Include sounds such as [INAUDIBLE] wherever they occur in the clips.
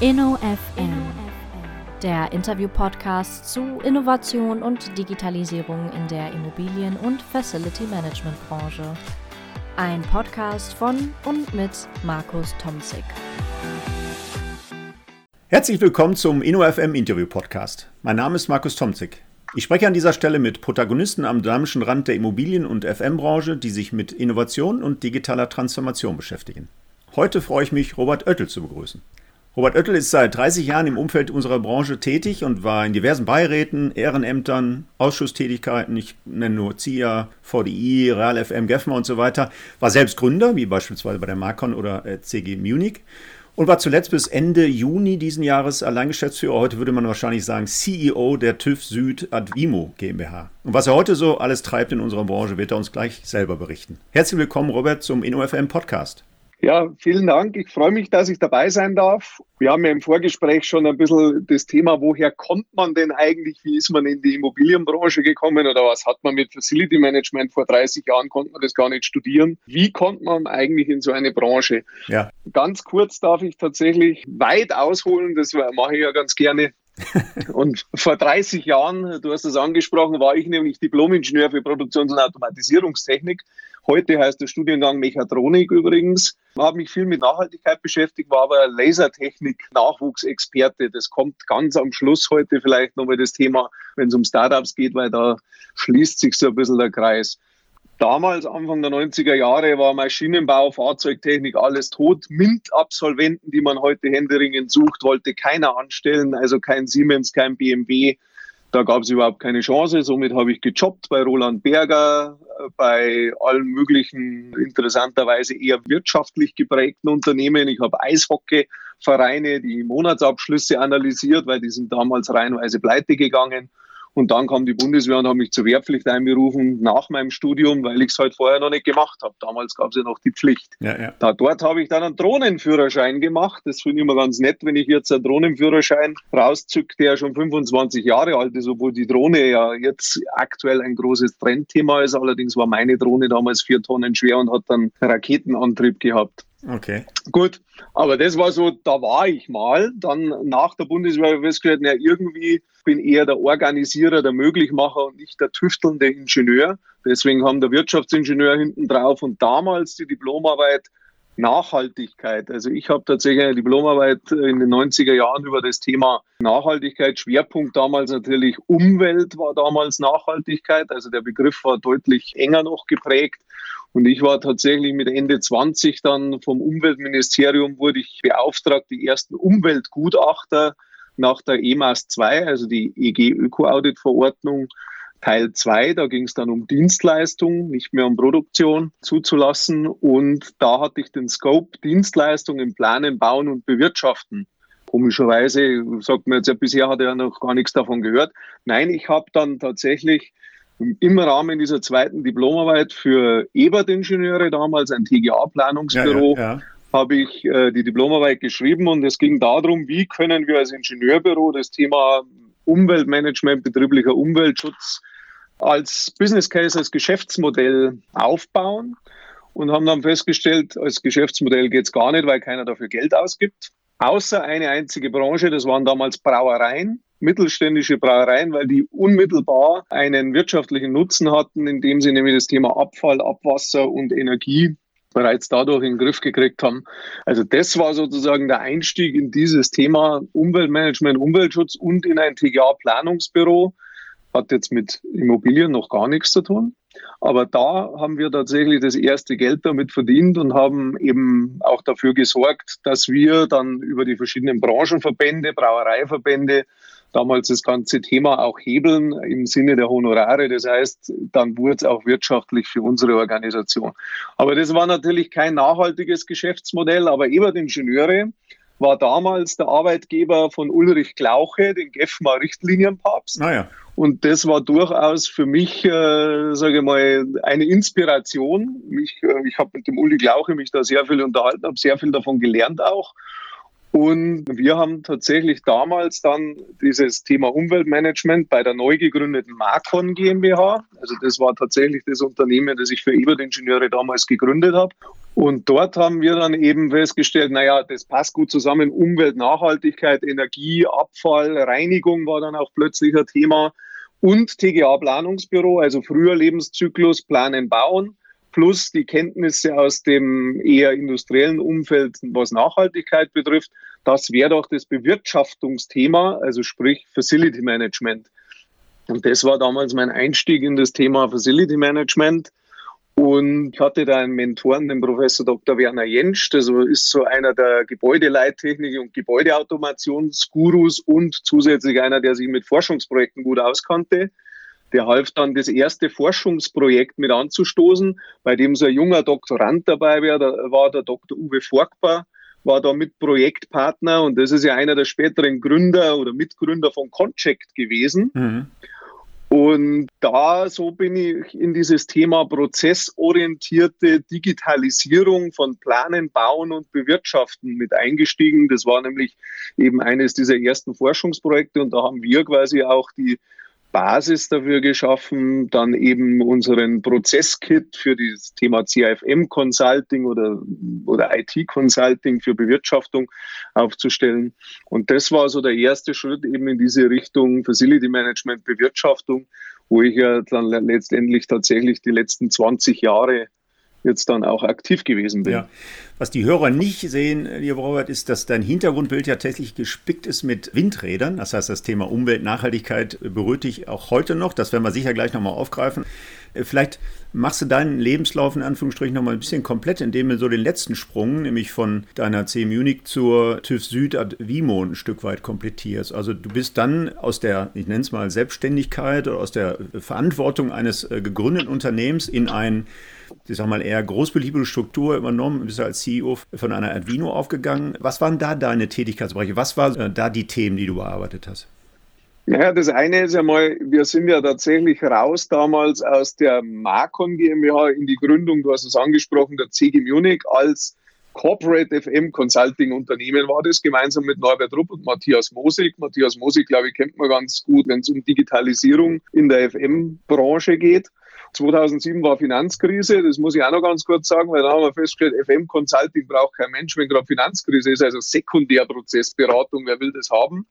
InnoFM, der Interview-Podcast zu Innovation und Digitalisierung in der Immobilien- und Facility-Management-Branche. Ein Podcast von und mit Markus Tomzig. Herzlich willkommen zum InnoFM Interview Podcast. Mein Name ist Markus Tomzig. Ich spreche an dieser Stelle mit Protagonisten am dynamischen Rand der Immobilien- und FM-Branche, die sich mit Innovation und digitaler Transformation beschäftigen. Heute freue ich mich, Robert Oettel zu begrüßen. Robert Oettel ist seit 30 Jahren im Umfeld unserer Branche tätig und war in diversen Beiräten, Ehrenämtern, Ausschusstätigkeiten, ich nenne nur ZIA, VDI, Real FM, GEFMA und so weiter, war selbst Gründer, wie beispielsweise bei der Marcon oder äh, CG Munich und war zuletzt bis Ende Juni diesen Jahres Alleingeschäftsführer, heute würde man wahrscheinlich sagen CEO der TÜV Süd Advimo GmbH. Und was er heute so alles treibt in unserer Branche, wird er uns gleich selber berichten. Herzlich willkommen, Robert, zum InnoFM Podcast. Ja, vielen Dank. Ich freue mich, dass ich dabei sein darf. Wir haben ja im Vorgespräch schon ein bisschen das Thema, woher kommt man denn eigentlich? Wie ist man in die Immobilienbranche gekommen oder was hat man mit Facility Management vor 30 Jahren? Konnte man das gar nicht studieren. Wie kommt man eigentlich in so eine Branche? Ja. Ganz kurz darf ich tatsächlich weit ausholen. Das mache ich ja ganz gerne. [LAUGHS] und vor 30 Jahren, du hast es angesprochen, war ich nämlich Diplomingenieur für Produktions- und Automatisierungstechnik Heute heißt der Studiengang Mechatronik übrigens. Habe mich viel mit Nachhaltigkeit beschäftigt, war aber Lasertechnik-Nachwuchsexperte. Das kommt ganz am Schluss heute vielleicht nochmal das Thema, wenn es um Startups geht, weil da schließt sich so ein bisschen der Kreis. Damals, Anfang der 90er Jahre, war Maschinenbau, Fahrzeugtechnik alles tot. MINT-Absolventen, die man heute händeringend sucht, wollte keiner anstellen, also kein Siemens, kein BMW. Da gab es überhaupt keine Chance. Somit habe ich gejobbt bei Roland Berger, bei allen möglichen interessanterweise eher wirtschaftlich geprägten Unternehmen. Ich habe Eishockeyvereine, die Monatsabschlüsse analysiert, weil die sind damals reihenweise pleite gegangen. Und dann kam die Bundeswehr und hat mich zur Wehrpflicht einberufen nach meinem Studium, weil ich es halt vorher noch nicht gemacht habe. Damals gab es ja noch die Pflicht. Ja, ja. Da, dort habe ich dann einen Drohnenführerschein gemacht. Das finde ich immer ganz nett, wenn ich jetzt einen Drohnenführerschein rauszücke, der schon 25 Jahre alt ist, obwohl die Drohne ja jetzt aktuell ein großes Trendthema ist. Allerdings war meine Drohne damals vier Tonnen schwer und hat dann Raketenantrieb gehabt. Okay. Gut, aber das war so, da war ich mal. Dann nach der Bundeswehr habe ich festgestellt, ja, irgendwie bin eher der Organisierer, der Möglichmacher und nicht der tüftelnde Ingenieur. Deswegen haben der Wirtschaftsingenieur hinten drauf und damals die Diplomarbeit Nachhaltigkeit. Also ich habe tatsächlich eine Diplomarbeit in den 90er Jahren über das Thema Nachhaltigkeit. Schwerpunkt damals natürlich Umwelt war damals Nachhaltigkeit. Also der Begriff war deutlich enger noch geprägt. Und ich war tatsächlich mit Ende 20 dann vom Umweltministerium wurde ich beauftragt, die ersten Umweltgutachter nach der EMAS 2, also die EG Öko-Audit Verordnung, Teil 2, da ging es dann um Dienstleistung, nicht mehr um Produktion zuzulassen. Und da hatte ich den Scope Dienstleistungen planen, bauen und bewirtschaften. Komischerweise sagt man jetzt ja, bisher hat er ja noch gar nichts davon gehört. Nein, ich habe dann tatsächlich im Rahmen dieser zweiten Diplomarbeit für Ebert-Ingenieure, damals ein TGA-Planungsbüro, ja, ja, ja. habe ich äh, die Diplomarbeit geschrieben und es ging darum, wie können wir als Ingenieurbüro das Thema Umweltmanagement, betrieblicher Umweltschutz als Business Case, als Geschäftsmodell aufbauen und haben dann festgestellt, als Geschäftsmodell geht es gar nicht, weil keiner dafür Geld ausgibt. Außer eine einzige Branche, das waren damals Brauereien, mittelständische Brauereien, weil die unmittelbar einen wirtschaftlichen Nutzen hatten, indem sie nämlich das Thema Abfall, Abwasser und Energie bereits dadurch in den Griff gekriegt haben. Also das war sozusagen der Einstieg in dieses Thema Umweltmanagement, Umweltschutz und in ein TGA-Planungsbüro. Hat jetzt mit Immobilien noch gar nichts zu tun. Aber da haben wir tatsächlich das erste Geld damit verdient und haben eben auch dafür gesorgt, dass wir dann über die verschiedenen Branchenverbände, Brauereiverbände, damals das ganze Thema auch hebeln im Sinne der Honorare. Das heißt, dann wurde es auch wirtschaftlich für unsere Organisation. Aber das war natürlich kein nachhaltiges Geschäftsmodell, aber Ebert Ingenieure war damals der Arbeitgeber von Ulrich Glauche, den GEFMA Richtlinienpapst. Naja. Ah Und das war durchaus für mich, äh, sage ich mal, eine Inspiration. Mich, äh, ich habe mit dem Uli Glauche mich da sehr viel unterhalten, habe sehr viel davon gelernt auch. Und wir haben tatsächlich damals dann dieses Thema Umweltmanagement bei der neu gegründeten Marcon GmbH, also das war tatsächlich das Unternehmen, das ich für Ebert Ingenieure damals gegründet habe. Und dort haben wir dann eben festgestellt, naja, das passt gut zusammen. Umwelt, Nachhaltigkeit, Energie, Abfall, Reinigung war dann auch plötzlich ein Thema. Und TGA-Planungsbüro, also früher Lebenszyklus, Planen, Bauen, plus die Kenntnisse aus dem eher industriellen Umfeld, was Nachhaltigkeit betrifft. Das wäre doch das Bewirtschaftungsthema, also sprich Facility Management. Und das war damals mein Einstieg in das Thema Facility Management. Und hatte da einen Mentoren, den Professor Dr. Werner Jentsch, das ist so einer der Gebäudeleittechnik und Gebäudeautomationsgurus und zusätzlich einer, der sich mit Forschungsprojekten gut auskannte. Der half dann, das erste Forschungsprojekt mit anzustoßen, bei dem so ein junger Doktorand dabei war, da war der Dr. Uwe Forkbar, war da mit Projektpartner und das ist ja einer der späteren Gründer oder Mitgründer von Conchect gewesen. Mhm. Und da so bin ich in dieses Thema prozessorientierte Digitalisierung von Planen, Bauen und Bewirtschaften mit eingestiegen. Das war nämlich eben eines dieser ersten Forschungsprojekte und da haben wir quasi auch die Basis dafür geschaffen, dann eben unseren Prozesskit für das Thema CIFM Consulting oder, oder IT Consulting für Bewirtschaftung aufzustellen. Und das war so der erste Schritt eben in diese Richtung Facility Management Bewirtschaftung, wo ich ja dann letztendlich tatsächlich die letzten 20 Jahre jetzt dann auch aktiv gewesen bin. Ja. Was die Hörer nicht sehen, lieber Robert, ist, dass dein Hintergrundbild ja tatsächlich gespickt ist mit Windrädern. Das heißt, das Thema Umwelt, Nachhaltigkeit berührt dich auch heute noch. Das werden wir sicher gleich nochmal aufgreifen. Äh, vielleicht machst du deinen Lebenslauf in Anführungsstrichen nochmal ein bisschen komplett, indem du so den letzten Sprung, nämlich von deiner C Munich zur TÜV Süd ad Vimo ein Stück weit komplettierst. Also du bist dann aus der, ich nenne es mal Selbstständigkeit oder aus der Verantwortung eines äh, gegründeten Unternehmens in ein ich sag mal, eher großbeliebige Struktur übernommen, bist als CEO von einer Advino aufgegangen. Was waren da deine Tätigkeitsbereiche? Was waren äh, da die Themen, die du bearbeitet hast? Ja, das eine ist ja mal, wir sind ja tatsächlich raus damals aus der Marcon GmbH in die Gründung, du hast es angesprochen, der CG Munich als Corporate FM Consulting Unternehmen war das, gemeinsam mit Norbert Rupp und Matthias Mosig. Matthias Mosig, glaube ich, kennt man ganz gut, wenn es um Digitalisierung in der FM-Branche geht. 2007 war Finanzkrise, das muss ich auch noch ganz kurz sagen, weil da haben wir festgestellt, FM Consulting braucht kein Mensch, wenn gerade Finanzkrise ist, also Sekundärprozessberatung, wer will das haben?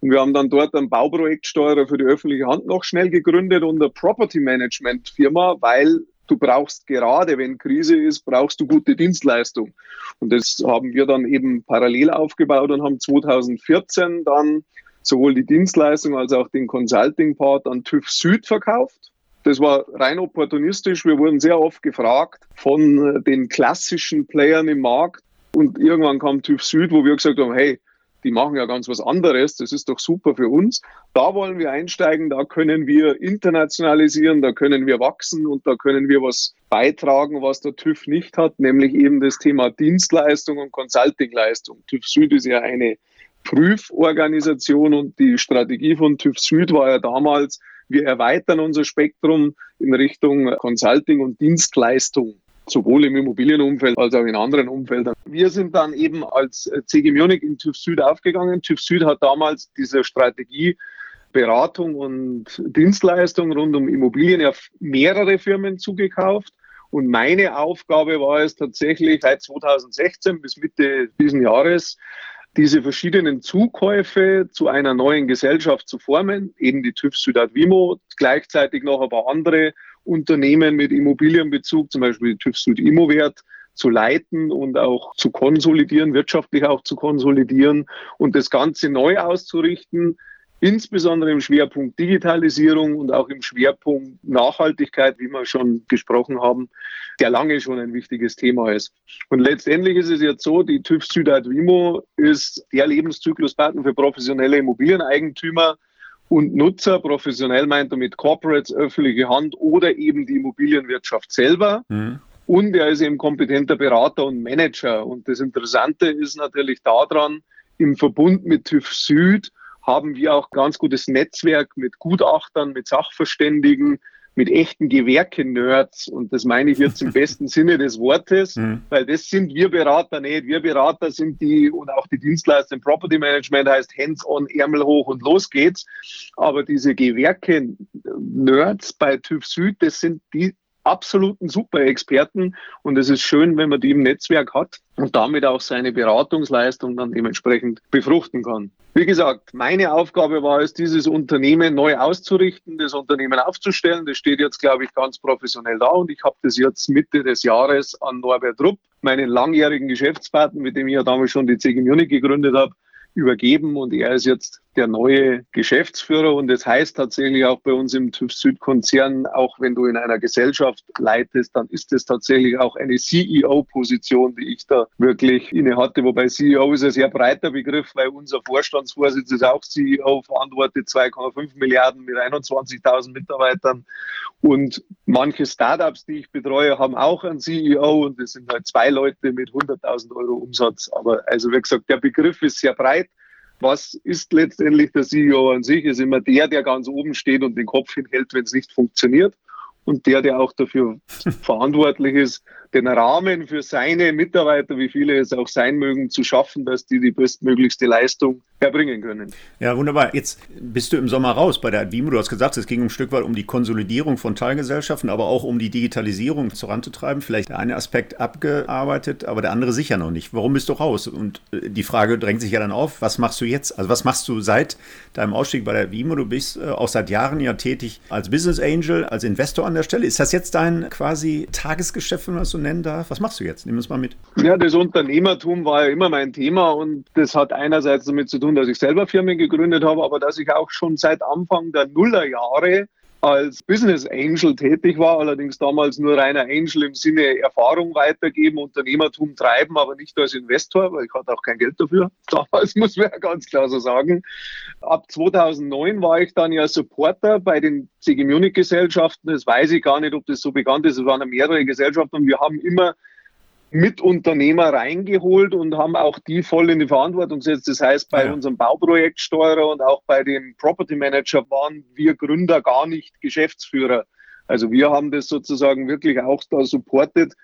Und wir haben dann dort einen Bauprojektsteuerer für die öffentliche Hand noch schnell gegründet und eine Property Management Firma, weil du brauchst gerade, wenn Krise ist, brauchst du gute Dienstleistung. Und das haben wir dann eben parallel aufgebaut und haben 2014 dann sowohl die Dienstleistung als auch den Consulting-Part an TÜV Süd verkauft. Das war rein opportunistisch. Wir wurden sehr oft gefragt von äh, den klassischen Playern im Markt. Und irgendwann kam TÜV Süd, wo wir gesagt haben, hey, die machen ja ganz was anderes, das ist doch super für uns. Da wollen wir einsteigen, da können wir internationalisieren, da können wir wachsen und da können wir was beitragen, was der TÜV nicht hat, nämlich eben das Thema Dienstleistung und Consultingleistung. TÜV Süd ist ja eine Prüforganisation und die Strategie von TÜV Süd war ja damals, wir erweitern unser Spektrum in Richtung Consulting und Dienstleistung sowohl im Immobilienumfeld als auch in anderen Umfeldern. Wir sind dann eben als CG Munich in TÜV Süd aufgegangen. TÜV Süd hat damals diese Strategie Beratung und Dienstleistung rund um Immobilien auf mehrere Firmen zugekauft. Und meine Aufgabe war es tatsächlich seit 2016 bis Mitte diesen Jahres, diese verschiedenen Zukäufe zu einer neuen Gesellschaft zu formen, eben die TÜV Südat Vimo, gleichzeitig noch ein paar andere Unternehmen mit Immobilienbezug, zum Beispiel die TÜV Süd Immowert, zu leiten und auch zu konsolidieren, wirtschaftlich auch zu konsolidieren und das Ganze neu auszurichten, insbesondere im Schwerpunkt Digitalisierung und auch im Schwerpunkt Nachhaltigkeit, wie wir schon gesprochen haben, der lange schon ein wichtiges Thema ist. Und letztendlich ist es jetzt so, die TÜV Südheit Wimo ist der Lebenszykluspartner für professionelle Immobilieneigentümer und Nutzer. Professionell meint er mit Corporates, öffentliche Hand oder eben die Immobilienwirtschaft selber. Mhm. Und er ist eben kompetenter Berater und Manager. Und das Interessante ist natürlich daran, im Verbund mit TÜV Süd haben wir auch ganz gutes Netzwerk mit Gutachtern, mit Sachverständigen, mit echten Gewerke-Nerds. Und das meine ich jetzt im [LAUGHS] besten Sinne des Wortes, mhm. weil das sind wir Berater nicht. Wir Berater sind die und auch die Dienstleister im Property Management heißt Hands-on, Ärmel hoch und los geht's. Aber diese Gewerke-Nerds bei TÜV Süd, das sind die absoluten Super-Experten und es ist schön, wenn man die im Netzwerk hat und damit auch seine Beratungsleistung dann dementsprechend befruchten kann. Wie gesagt, meine Aufgabe war es, dieses Unternehmen neu auszurichten, das Unternehmen aufzustellen. Das steht jetzt, glaube ich, ganz professionell da und ich habe das jetzt Mitte des Jahres an Norbert Rupp, meinen langjährigen Geschäftspartner, mit dem ich ja damals schon die CG Munich gegründet habe, übergeben und er ist jetzt der neue Geschäftsführer und das heißt tatsächlich auch bei uns im TÜV Süd Konzern, auch wenn du in einer Gesellschaft leitest, dann ist es tatsächlich auch eine CEO-Position, die ich da wirklich inne hatte. Wobei CEO ist ein sehr breiter Begriff, weil unser Vorstandsvorsitzender ist auch CEO, verantwortet 2,5 Milliarden mit 21.000 Mitarbeitern und manche Startups, die ich betreue, haben auch einen CEO und das sind halt zwei Leute mit 100.000 Euro Umsatz. Aber also wie gesagt, der Begriff ist sehr breit was ist letztendlich der CEO an sich? Ist immer der, der ganz oben steht und den Kopf hinhält, wenn es nicht funktioniert. Und der, der auch dafür [LAUGHS] verantwortlich ist, den Rahmen für seine Mitarbeiter, wie viele es auch sein mögen, zu schaffen, dass die die bestmöglichste Leistung erbringen können. Ja, wunderbar. Jetzt bist du im Sommer raus bei der Advimo. Du hast gesagt, es ging ein Stück weit um die Konsolidierung von Teilgesellschaften, aber auch um die Digitalisierung voranzutreiben. Vielleicht der eine Aspekt abgearbeitet, aber der andere sicher noch nicht. Warum bist du raus? Und äh, die Frage drängt sich ja dann auf, was machst du jetzt? Also was machst du seit deinem Ausstieg bei der Advimo? Du bist äh, auch seit Jahren ja tätig als Business Angel, als Investor an der Stelle. Ist das jetzt dein quasi Tagesgeschäft, wenn man das so nennen darf? Was machst du jetzt? Nimm uns mal mit. Ja, das Unternehmertum war ja immer mein Thema und das hat einerseits damit zu tun, tun, dass ich selber Firmen gegründet habe, aber dass ich auch schon seit Anfang der Nullerjahre als Business Angel tätig war, allerdings damals nur reiner Angel im Sinne Erfahrung weitergeben, Unternehmertum treiben, aber nicht als Investor, weil ich hatte auch kein Geld dafür. [LAUGHS] Damals muss man ja ganz klar so sagen. Ab 2009 war ich dann ja Supporter bei den CG Munich Gesellschaften. Das weiß ich gar nicht, ob das so bekannt ist. Es waren mehrere Gesellschaften und wir haben immer Mitunternehmer reingeholt und haben auch die voll in die Verantwortung gesetzt. Das heißt, bei ja. unserem Bauprojektsteuerer und auch bei dem Property Manager waren wir Gründer gar nicht Geschäftsführer. Also wir haben das sozusagen wirklich auch da supportet,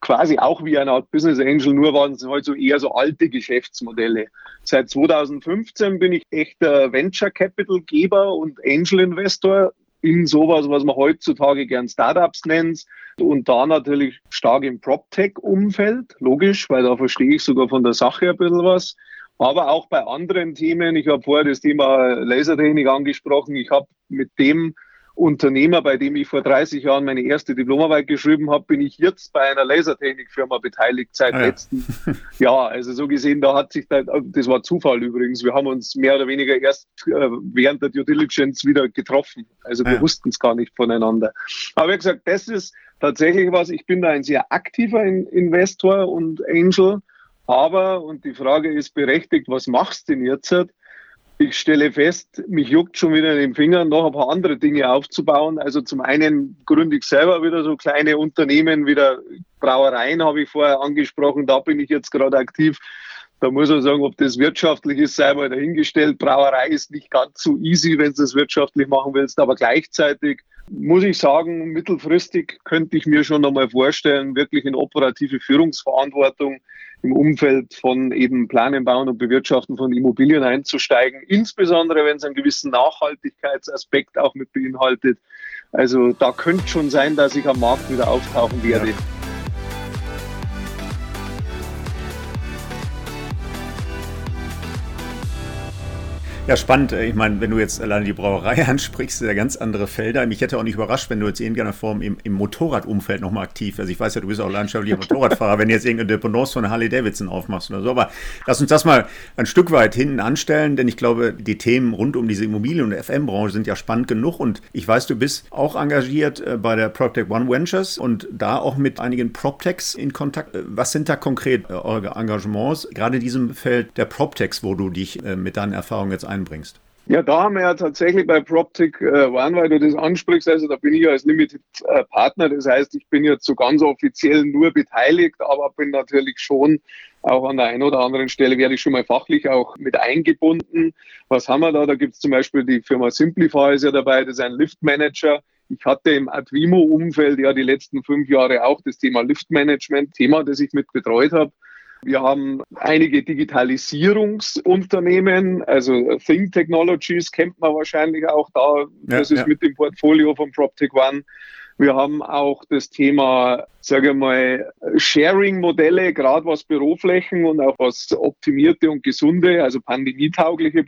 quasi auch wie eine Art Business Angel, nur waren es halt so eher so alte Geschäftsmodelle. Seit 2015 bin ich echter Venture Capital Geber und Angel Investor in sowas, was man heutzutage gern Startups nennt und da natürlich stark im PropTech-Umfeld, logisch, weil da verstehe ich sogar von der Sache ein bisschen was. Aber auch bei anderen Themen, ich habe vorher das Thema Lasertechnik angesprochen, ich habe mit dem Unternehmer, bei dem ich vor 30 Jahren meine erste Diplomarbeit geschrieben habe, bin ich jetzt bei einer Lasertechnikfirma beteiligt seit ah, ja. letzten [LAUGHS] Jahr. Also so gesehen, da hat sich da, das war Zufall übrigens. Wir haben uns mehr oder weniger erst äh, während der Due Diligence wieder getroffen. Also wir ah, ja. wussten es gar nicht voneinander. Aber wie gesagt, das ist tatsächlich was. Ich bin da ein sehr aktiver Investor und Angel. Aber, und die Frage ist berechtigt, was machst du denn jetzt? Ich stelle fest, mich juckt schon wieder in den Fingern, noch ein paar andere Dinge aufzubauen. Also zum einen gründe ich selber wieder so kleine Unternehmen, wieder Brauereien habe ich vorher angesprochen, da bin ich jetzt gerade aktiv. Da muss man sagen, ob das wirtschaftlich ist, sei mal dahingestellt. Brauerei ist nicht ganz so easy, wenn du es wirtschaftlich machen willst, aber gleichzeitig muss ich sagen, mittelfristig könnte ich mir schon einmal vorstellen, wirklich in operative Führungsverantwortung im Umfeld von eben Planen, Bauen und Bewirtschaften von Immobilien einzusteigen, insbesondere wenn es einen gewissen Nachhaltigkeitsaspekt auch mit beinhaltet. Also da könnte schon sein, dass ich am Markt wieder auftauchen werde. Ja. Ja, spannend. Ich meine, wenn du jetzt alleine die Brauerei [LAUGHS] ansprichst, sind ja ganz andere Felder. Mich hätte auch nicht überrascht, wenn du jetzt in irgendeiner Form im, im Motorradumfeld nochmal aktiv. Also ich weiß ja, du bist auch leidenschaftlicher [LAUGHS] Motorradfahrer, wenn du jetzt irgendeine Dependance von Harley Davidson aufmachst oder so. Aber lass uns das mal ein Stück weit hinten anstellen, denn ich glaube, die Themen rund um diese Immobilien- und FM-Branche sind ja spannend genug. Und ich weiß, du bist auch engagiert äh, bei der PropTech One Ventures und da auch mit einigen PropTechs in Kontakt. Äh, was sind da konkret äh, eure Engagements, gerade in diesem Feld der PropTechs, wo du dich mit deinen Erfahrungen jetzt ein einbringst. Ja, da haben wir ja tatsächlich bei PropTech äh, One, weil du das ansprichst, also da bin ich ja als Limited äh, Partner, das heißt, ich bin jetzt so ganz offiziell nur beteiligt, aber bin natürlich schon auch an der einen oder anderen Stelle werde ich schon mal fachlich auch mit eingebunden. Was haben wir da? Da gibt es zum Beispiel die Firma Simplify ist ja dabei, das ist ein Liftmanager. Ich hatte im Advimo-Umfeld ja die letzten fünf Jahre auch das Thema Liftmanagement, Thema, das ich mit betreut habe. Wir haben einige Digitalisierungsunternehmen, also Think Technologies kennt man wahrscheinlich auch da. Das ja, ist ja. mit dem Portfolio von PropTech One. Wir haben auch das Thema, sage ich mal, Sharing-Modelle, gerade was Büroflächen und auch was optimierte und gesunde, also pandemietaugliche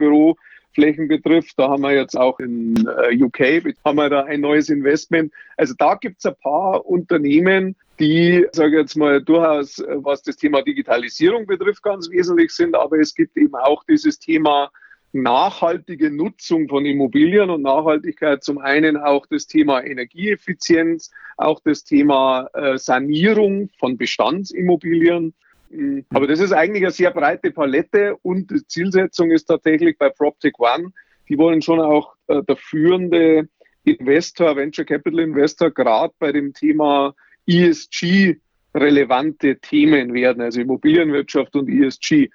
Büroflächen betrifft. Da haben wir jetzt auch in äh, UK haben wir da ein neues Investment. Also da gibt es ein paar Unternehmen, die, sage ich jetzt mal, durchaus, äh, was das Thema Digitalisierung betrifft, ganz wesentlich sind. Aber es gibt eben auch dieses Thema nachhaltige Nutzung von Immobilien und Nachhaltigkeit zum einen auch das Thema Energieeffizienz, auch das Thema äh, Sanierung von Bestandsimmobilien. Mhm. Aber das ist eigentlich eine sehr breite Palette und die Zielsetzung ist tatsächlich bei PropTech One, die wollen schon auch äh, der führende Investor, Venture Capital Investor, gerade bei dem Thema ESG relevante Themen werden, also Immobilienwirtschaft und ESG.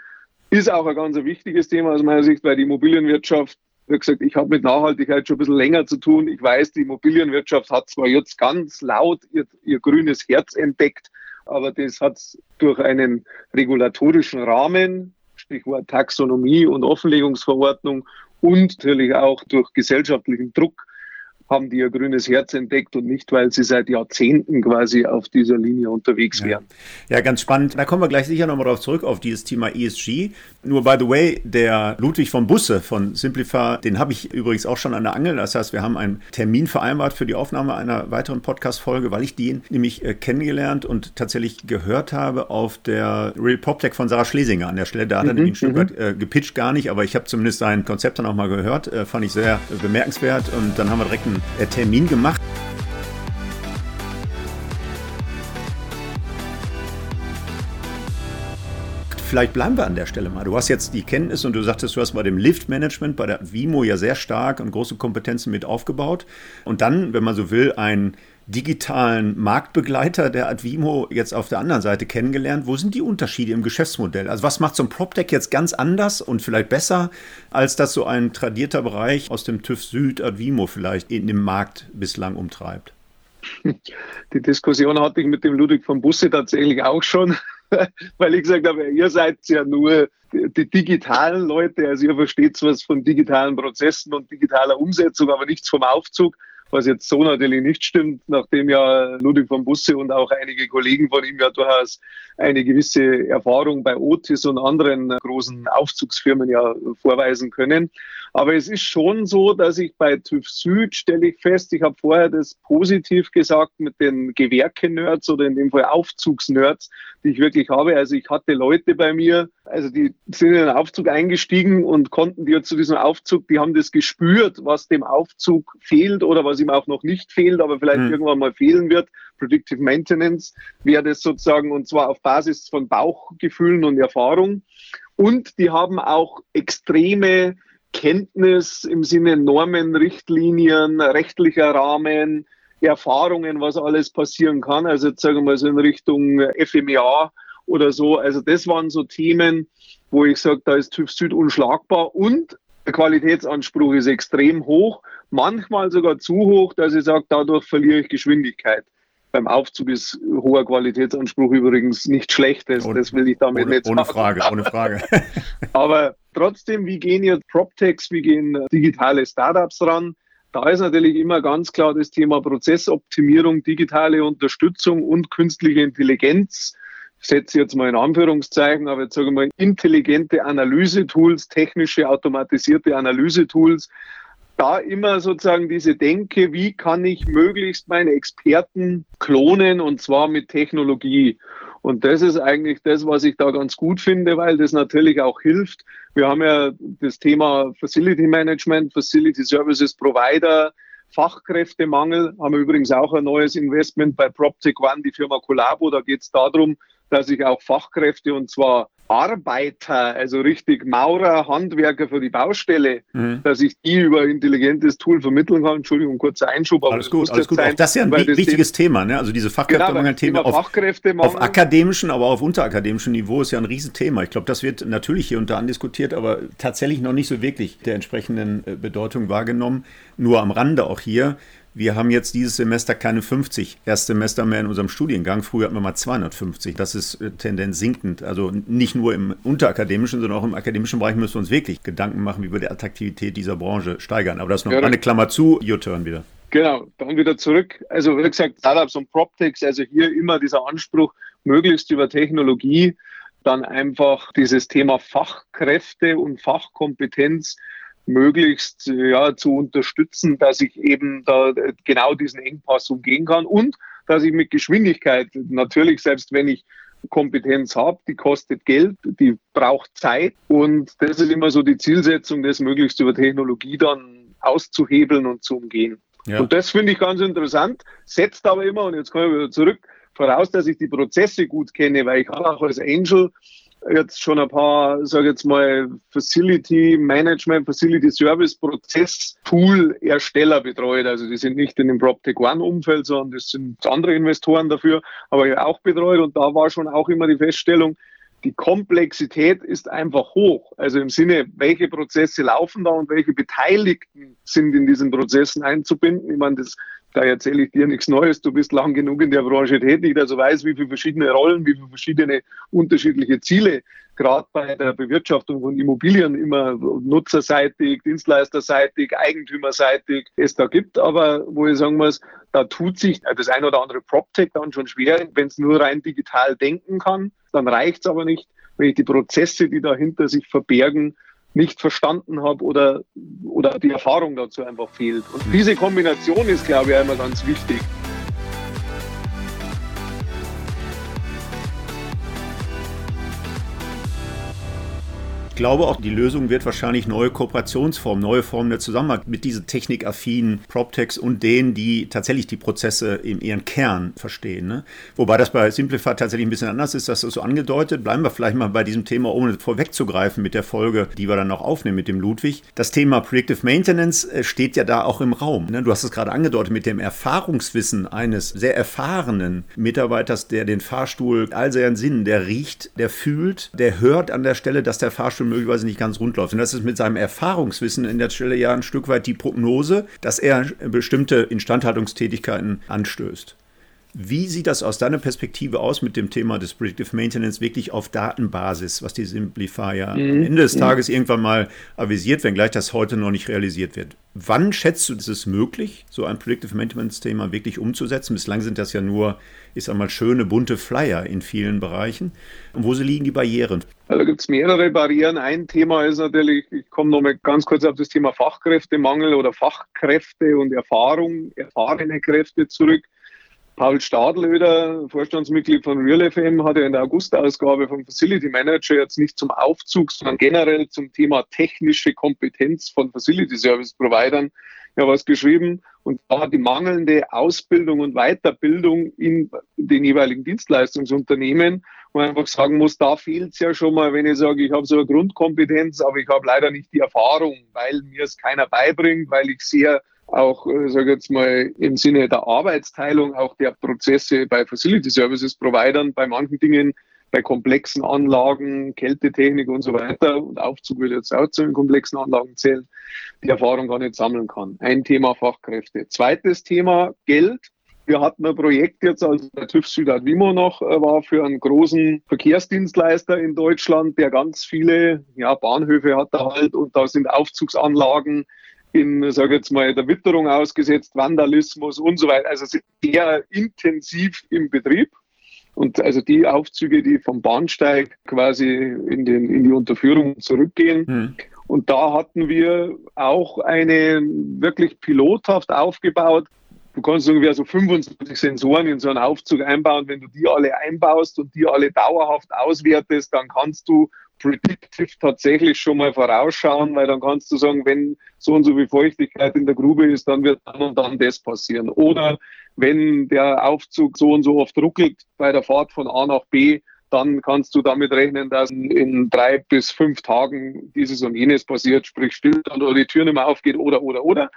Ist auch ein ganz wichtiges Thema aus meiner Sicht, weil die Immobilienwirtschaft, wie gesagt, ich habe mit Nachhaltigkeit schon ein bisschen länger zu tun. Ich weiß, die Immobilienwirtschaft hat zwar jetzt ganz laut ihr, ihr grünes Herz entdeckt, aber das hat durch einen regulatorischen Rahmen, Stichwort Taxonomie und Offenlegungsverordnung und natürlich auch durch gesellschaftlichen Druck haben die ihr grünes Herz entdeckt und nicht, weil sie seit Jahrzehnten quasi auf dieser Linie unterwegs ja. wären. Ja, ganz spannend. Da kommen wir gleich sicher nochmal drauf zurück, auf dieses Thema ESG. Nur, by the way, der Ludwig von Busse von Simplify, den habe ich übrigens auch schon an der Angel. Das heißt, wir haben einen Termin vereinbart für die Aufnahme einer weiteren Podcast-Folge, weil ich den nämlich äh, kennengelernt und tatsächlich gehört habe auf der Real PropTech von Sarah Schlesinger an der Stelle. Da hat er mhm, nämlich ein Stück mhm. weit äh, gepitcht, gar nicht, aber ich habe zumindest sein Konzept dann auch mal gehört. Äh, fand ich sehr bemerkenswert und dann haben wir direkt einen einen Termin gemacht. Vielleicht bleiben wir an der Stelle mal. Du hast jetzt die Kenntnis und du sagtest, du hast bei dem Lift-Management bei der Vimo ja sehr stark und große Kompetenzen mit aufgebaut. Und dann, wenn man so will, ein digitalen Marktbegleiter der Advimo jetzt auf der anderen Seite kennengelernt. Wo sind die Unterschiede im Geschäftsmodell? Also was macht so ein PropTech jetzt ganz anders und vielleicht besser, als dass so ein tradierter Bereich aus dem TÜV Süd Advimo vielleicht in dem Markt bislang umtreibt? Die Diskussion hatte ich mit dem Ludwig von Busse tatsächlich auch schon, [LAUGHS] weil ich gesagt habe, ihr seid ja nur die digitalen Leute, also ihr versteht was von digitalen Prozessen und digitaler Umsetzung, aber nichts vom Aufzug was jetzt so natürlich nicht stimmt, nachdem ja Ludwig von Busse und auch einige Kollegen von ihm ja durchaus eine gewisse Erfahrung bei Otis und anderen großen Aufzugsfirmen ja vorweisen können. Aber es ist schon so, dass ich bei TÜV Süd stelle ich fest, ich habe vorher das positiv gesagt mit den Gewerke-Nerds oder in dem Fall Aufzugs-Nerds, die ich wirklich habe. Also ich hatte Leute bei mir, also die sind in den Aufzug eingestiegen und konnten dir zu diesem Aufzug, die haben das gespürt, was dem Aufzug fehlt oder was ihm auch noch nicht fehlt, aber vielleicht mhm. irgendwann mal fehlen wird. Predictive Maintenance wäre das sozusagen und zwar auf Basis von Bauchgefühlen und Erfahrung. Und die haben auch extreme Kenntnis im Sinne Normen, Richtlinien, rechtlicher Rahmen, Erfahrungen, was alles passieren kann. Also jetzt sagen wir mal so in Richtung FMEA oder so. Also das waren so Themen, wo ich sage, da ist TÜV Süd unschlagbar und der Qualitätsanspruch ist extrem hoch, manchmal sogar zu hoch, dass ich sage, dadurch verliere ich Geschwindigkeit. Beim Aufzug ist hoher Qualitätsanspruch übrigens nicht schlecht, das, das will ich damit ohne, nicht sagen. Ohne Frage, ohne Frage. Aber trotzdem, wie gehen jetzt PropTechs, wie gehen digitale Startups ran? Da ist natürlich immer ganz klar das Thema Prozessoptimierung, digitale Unterstützung und künstliche Intelligenz. Ich setze jetzt mal in Anführungszeichen, aber jetzt sage ich mal intelligente Analysetools, technische automatisierte Analysetools. Da immer sozusagen diese Denke, wie kann ich möglichst meine Experten klonen und zwar mit Technologie. Und das ist eigentlich das, was ich da ganz gut finde, weil das natürlich auch hilft. Wir haben ja das Thema Facility Management, Facility Services Provider, Fachkräftemangel. Haben wir übrigens auch ein neues Investment bei PropTech One, die Firma Collabo. Da geht es darum, dass ich auch Fachkräfte und zwar Arbeiter, also richtig Maurer, Handwerker für die Baustelle, mhm. dass ich die über ein intelligentes Tool vermitteln kann. Entschuldigung, kurzer Einschub. Aber alles gut, alles gut. Sein, auch das ist ja ein wichtiges Thema, ne? Also diese Fachkräftemangel-Thema genau, auf, auf akademischen, aber auch auf unterakademischen Niveau ist ja ein Riesenthema. Ich glaube, das wird natürlich hier und da diskutiert, aber tatsächlich noch nicht so wirklich der entsprechenden äh, Bedeutung wahrgenommen. Nur am Rande auch hier wir haben jetzt dieses Semester keine 50 Erstsemester mehr in unserem Studiengang. Früher hatten wir mal 250. Das ist äh, Tendenz sinkend. Also nicht nur im unterakademischen, sondern auch im akademischen Bereich müssen wir uns wirklich Gedanken machen, wie wir die Attraktivität dieser Branche steigern. Aber das ist noch ja, eine Klammer zu. Your turn wieder. Genau, dann wieder zurück. Also wie gesagt, Startups und PropTechs, also hier immer dieser Anspruch, möglichst über Technologie dann einfach dieses Thema Fachkräfte und Fachkompetenz möglichst ja, zu unterstützen, dass ich eben da genau diesen Engpass umgehen kann und dass ich mit Geschwindigkeit natürlich, selbst wenn ich Kompetenz habe, die kostet Geld, die braucht Zeit und das ist immer so die Zielsetzung, das möglichst über Technologie dann auszuhebeln und zu umgehen. Ja. Und das finde ich ganz interessant, setzt aber immer, und jetzt komme ich wieder zurück, voraus, dass ich die Prozesse gut kenne, weil ich habe auch als Angel jetzt schon ein paar, sage jetzt mal, Facility Management, Facility Service Prozess Tool Ersteller betreut. Also die sind nicht in dem PropTech One Umfeld, sondern das sind andere Investoren dafür, aber auch betreut und da war schon auch immer die Feststellung, die Komplexität ist einfach hoch. Also im Sinne, welche Prozesse laufen da und welche Beteiligten sind in diesen Prozessen einzubinden. Ich meine, das da erzähle ich dir nichts Neues. Du bist lang genug in der Branche tätig, dass du weißt, wie viele verschiedene Rollen, wie viele verschiedene unterschiedliche Ziele gerade bei der Bewirtschaftung von Immobilien immer nutzerseitig, dienstleisterseitig, eigentümerseitig es da gibt. Aber wo ich sagen muss, da tut sich das ein oder andere PropTech dann schon schwer, wenn es nur rein digital denken kann. Dann reicht es aber nicht, wenn ich die Prozesse, die dahinter sich verbergen, nicht verstanden habe oder, oder die Erfahrung dazu einfach fehlt. Und diese Kombination ist, glaube ich, einmal ganz wichtig. Glaube auch, die Lösung wird wahrscheinlich neue Kooperationsformen, neue Formen der Zusammenarbeit mit diesen technikaffinen PropTechs und denen, die tatsächlich die Prozesse in ihren Kern verstehen. Ne? Wobei das bei Simplify tatsächlich ein bisschen anders ist, das ist so angedeutet. Bleiben wir vielleicht mal bei diesem Thema, ohne vorwegzugreifen mit der Folge, die wir dann noch aufnehmen mit dem Ludwig. Das Thema Predictive Maintenance äh, steht ja da auch im Raum. Ne? Du hast es gerade angedeutet mit dem Erfahrungswissen eines sehr erfahrenen Mitarbeiters, der den Fahrstuhl all seinen Sinnen, der riecht, der fühlt, der hört an der Stelle, dass der Fahrstuhl Beispiel möglicherweise nicht ganz rund läuft. Und das ist mit seinem Erfahrungswissen in der Stelle ja ein Stück weit die Prognose, dass er bestimmte Instandhaltungstätigkeiten anstößt. Wie sieht das aus deiner Perspektive aus mit dem Thema des Predictive Maintenance wirklich auf Datenbasis, was die Simplifier mhm. am Ende des Tages mhm. irgendwann mal avisiert, wenngleich das heute noch nicht realisiert wird? Wann schätzt du, ist es möglich, so ein Predictive Maintenance-Thema wirklich umzusetzen? Bislang sind das ja nur, ich sag mal, schöne bunte Flyer in vielen Bereichen. Und wo liegen die Barrieren? Also da gibt es mehrere Barrieren. Ein Thema ist natürlich, ich komme nochmal ganz kurz auf das Thema Fachkräftemangel oder Fachkräfte und Erfahrung, erfahrene Kräfte zurück. Paul Stadlöder, Vorstandsmitglied von Real FM, hat ja in der August-Ausgabe vom Facility Manager jetzt nicht zum Aufzug, sondern generell zum Thema technische Kompetenz von Facility Service Providern ja was geschrieben. Und da hat die mangelnde Ausbildung und Weiterbildung in den jeweiligen Dienstleistungsunternehmen, wo man einfach sagen muss, da fehlt es ja schon mal, wenn ich sage, ich habe so eine Grundkompetenz, aber ich habe leider nicht die Erfahrung, weil mir es keiner beibringt, weil ich sehr auch, äh, sage jetzt mal, im Sinne der Arbeitsteilung, auch der Prozesse bei Facility Services Providern, bei manchen Dingen, bei komplexen Anlagen, Kältetechnik und so weiter, und Aufzug würde jetzt auch zu den komplexen Anlagen zählen, die Erfahrung gar nicht sammeln kann. Ein Thema Fachkräfte. Zweites Thema Geld. Wir hatten ein Projekt jetzt, also der TÜV Südad Wimo noch äh, war für einen großen Verkehrsdienstleister in Deutschland, der ganz viele ja, Bahnhöfe hat da halt und da sind Aufzugsanlagen in, sage jetzt mal, der Witterung ausgesetzt, Vandalismus und so weiter. Also sehr intensiv im Betrieb. Und also die Aufzüge, die vom Bahnsteig quasi in, den, in die Unterführung zurückgehen. Hm. Und da hatten wir auch eine wirklich pilothaft aufgebaut. Du kannst ungefähr so 25 Sensoren in so einen Aufzug einbauen. Wenn du die alle einbaust und die alle dauerhaft auswertest, dann kannst du predictive tatsächlich schon mal vorausschauen, weil dann kannst du sagen, wenn so und so viel Feuchtigkeit in der Grube ist, dann wird dann und dann das passieren. Oder wenn der Aufzug so und so oft ruckelt bei der Fahrt von A nach B, dann kannst du damit rechnen, dass in drei bis fünf Tagen dieses und jenes passiert, sprich Stillstand oder die Tür nicht mehr aufgeht oder, oder, oder.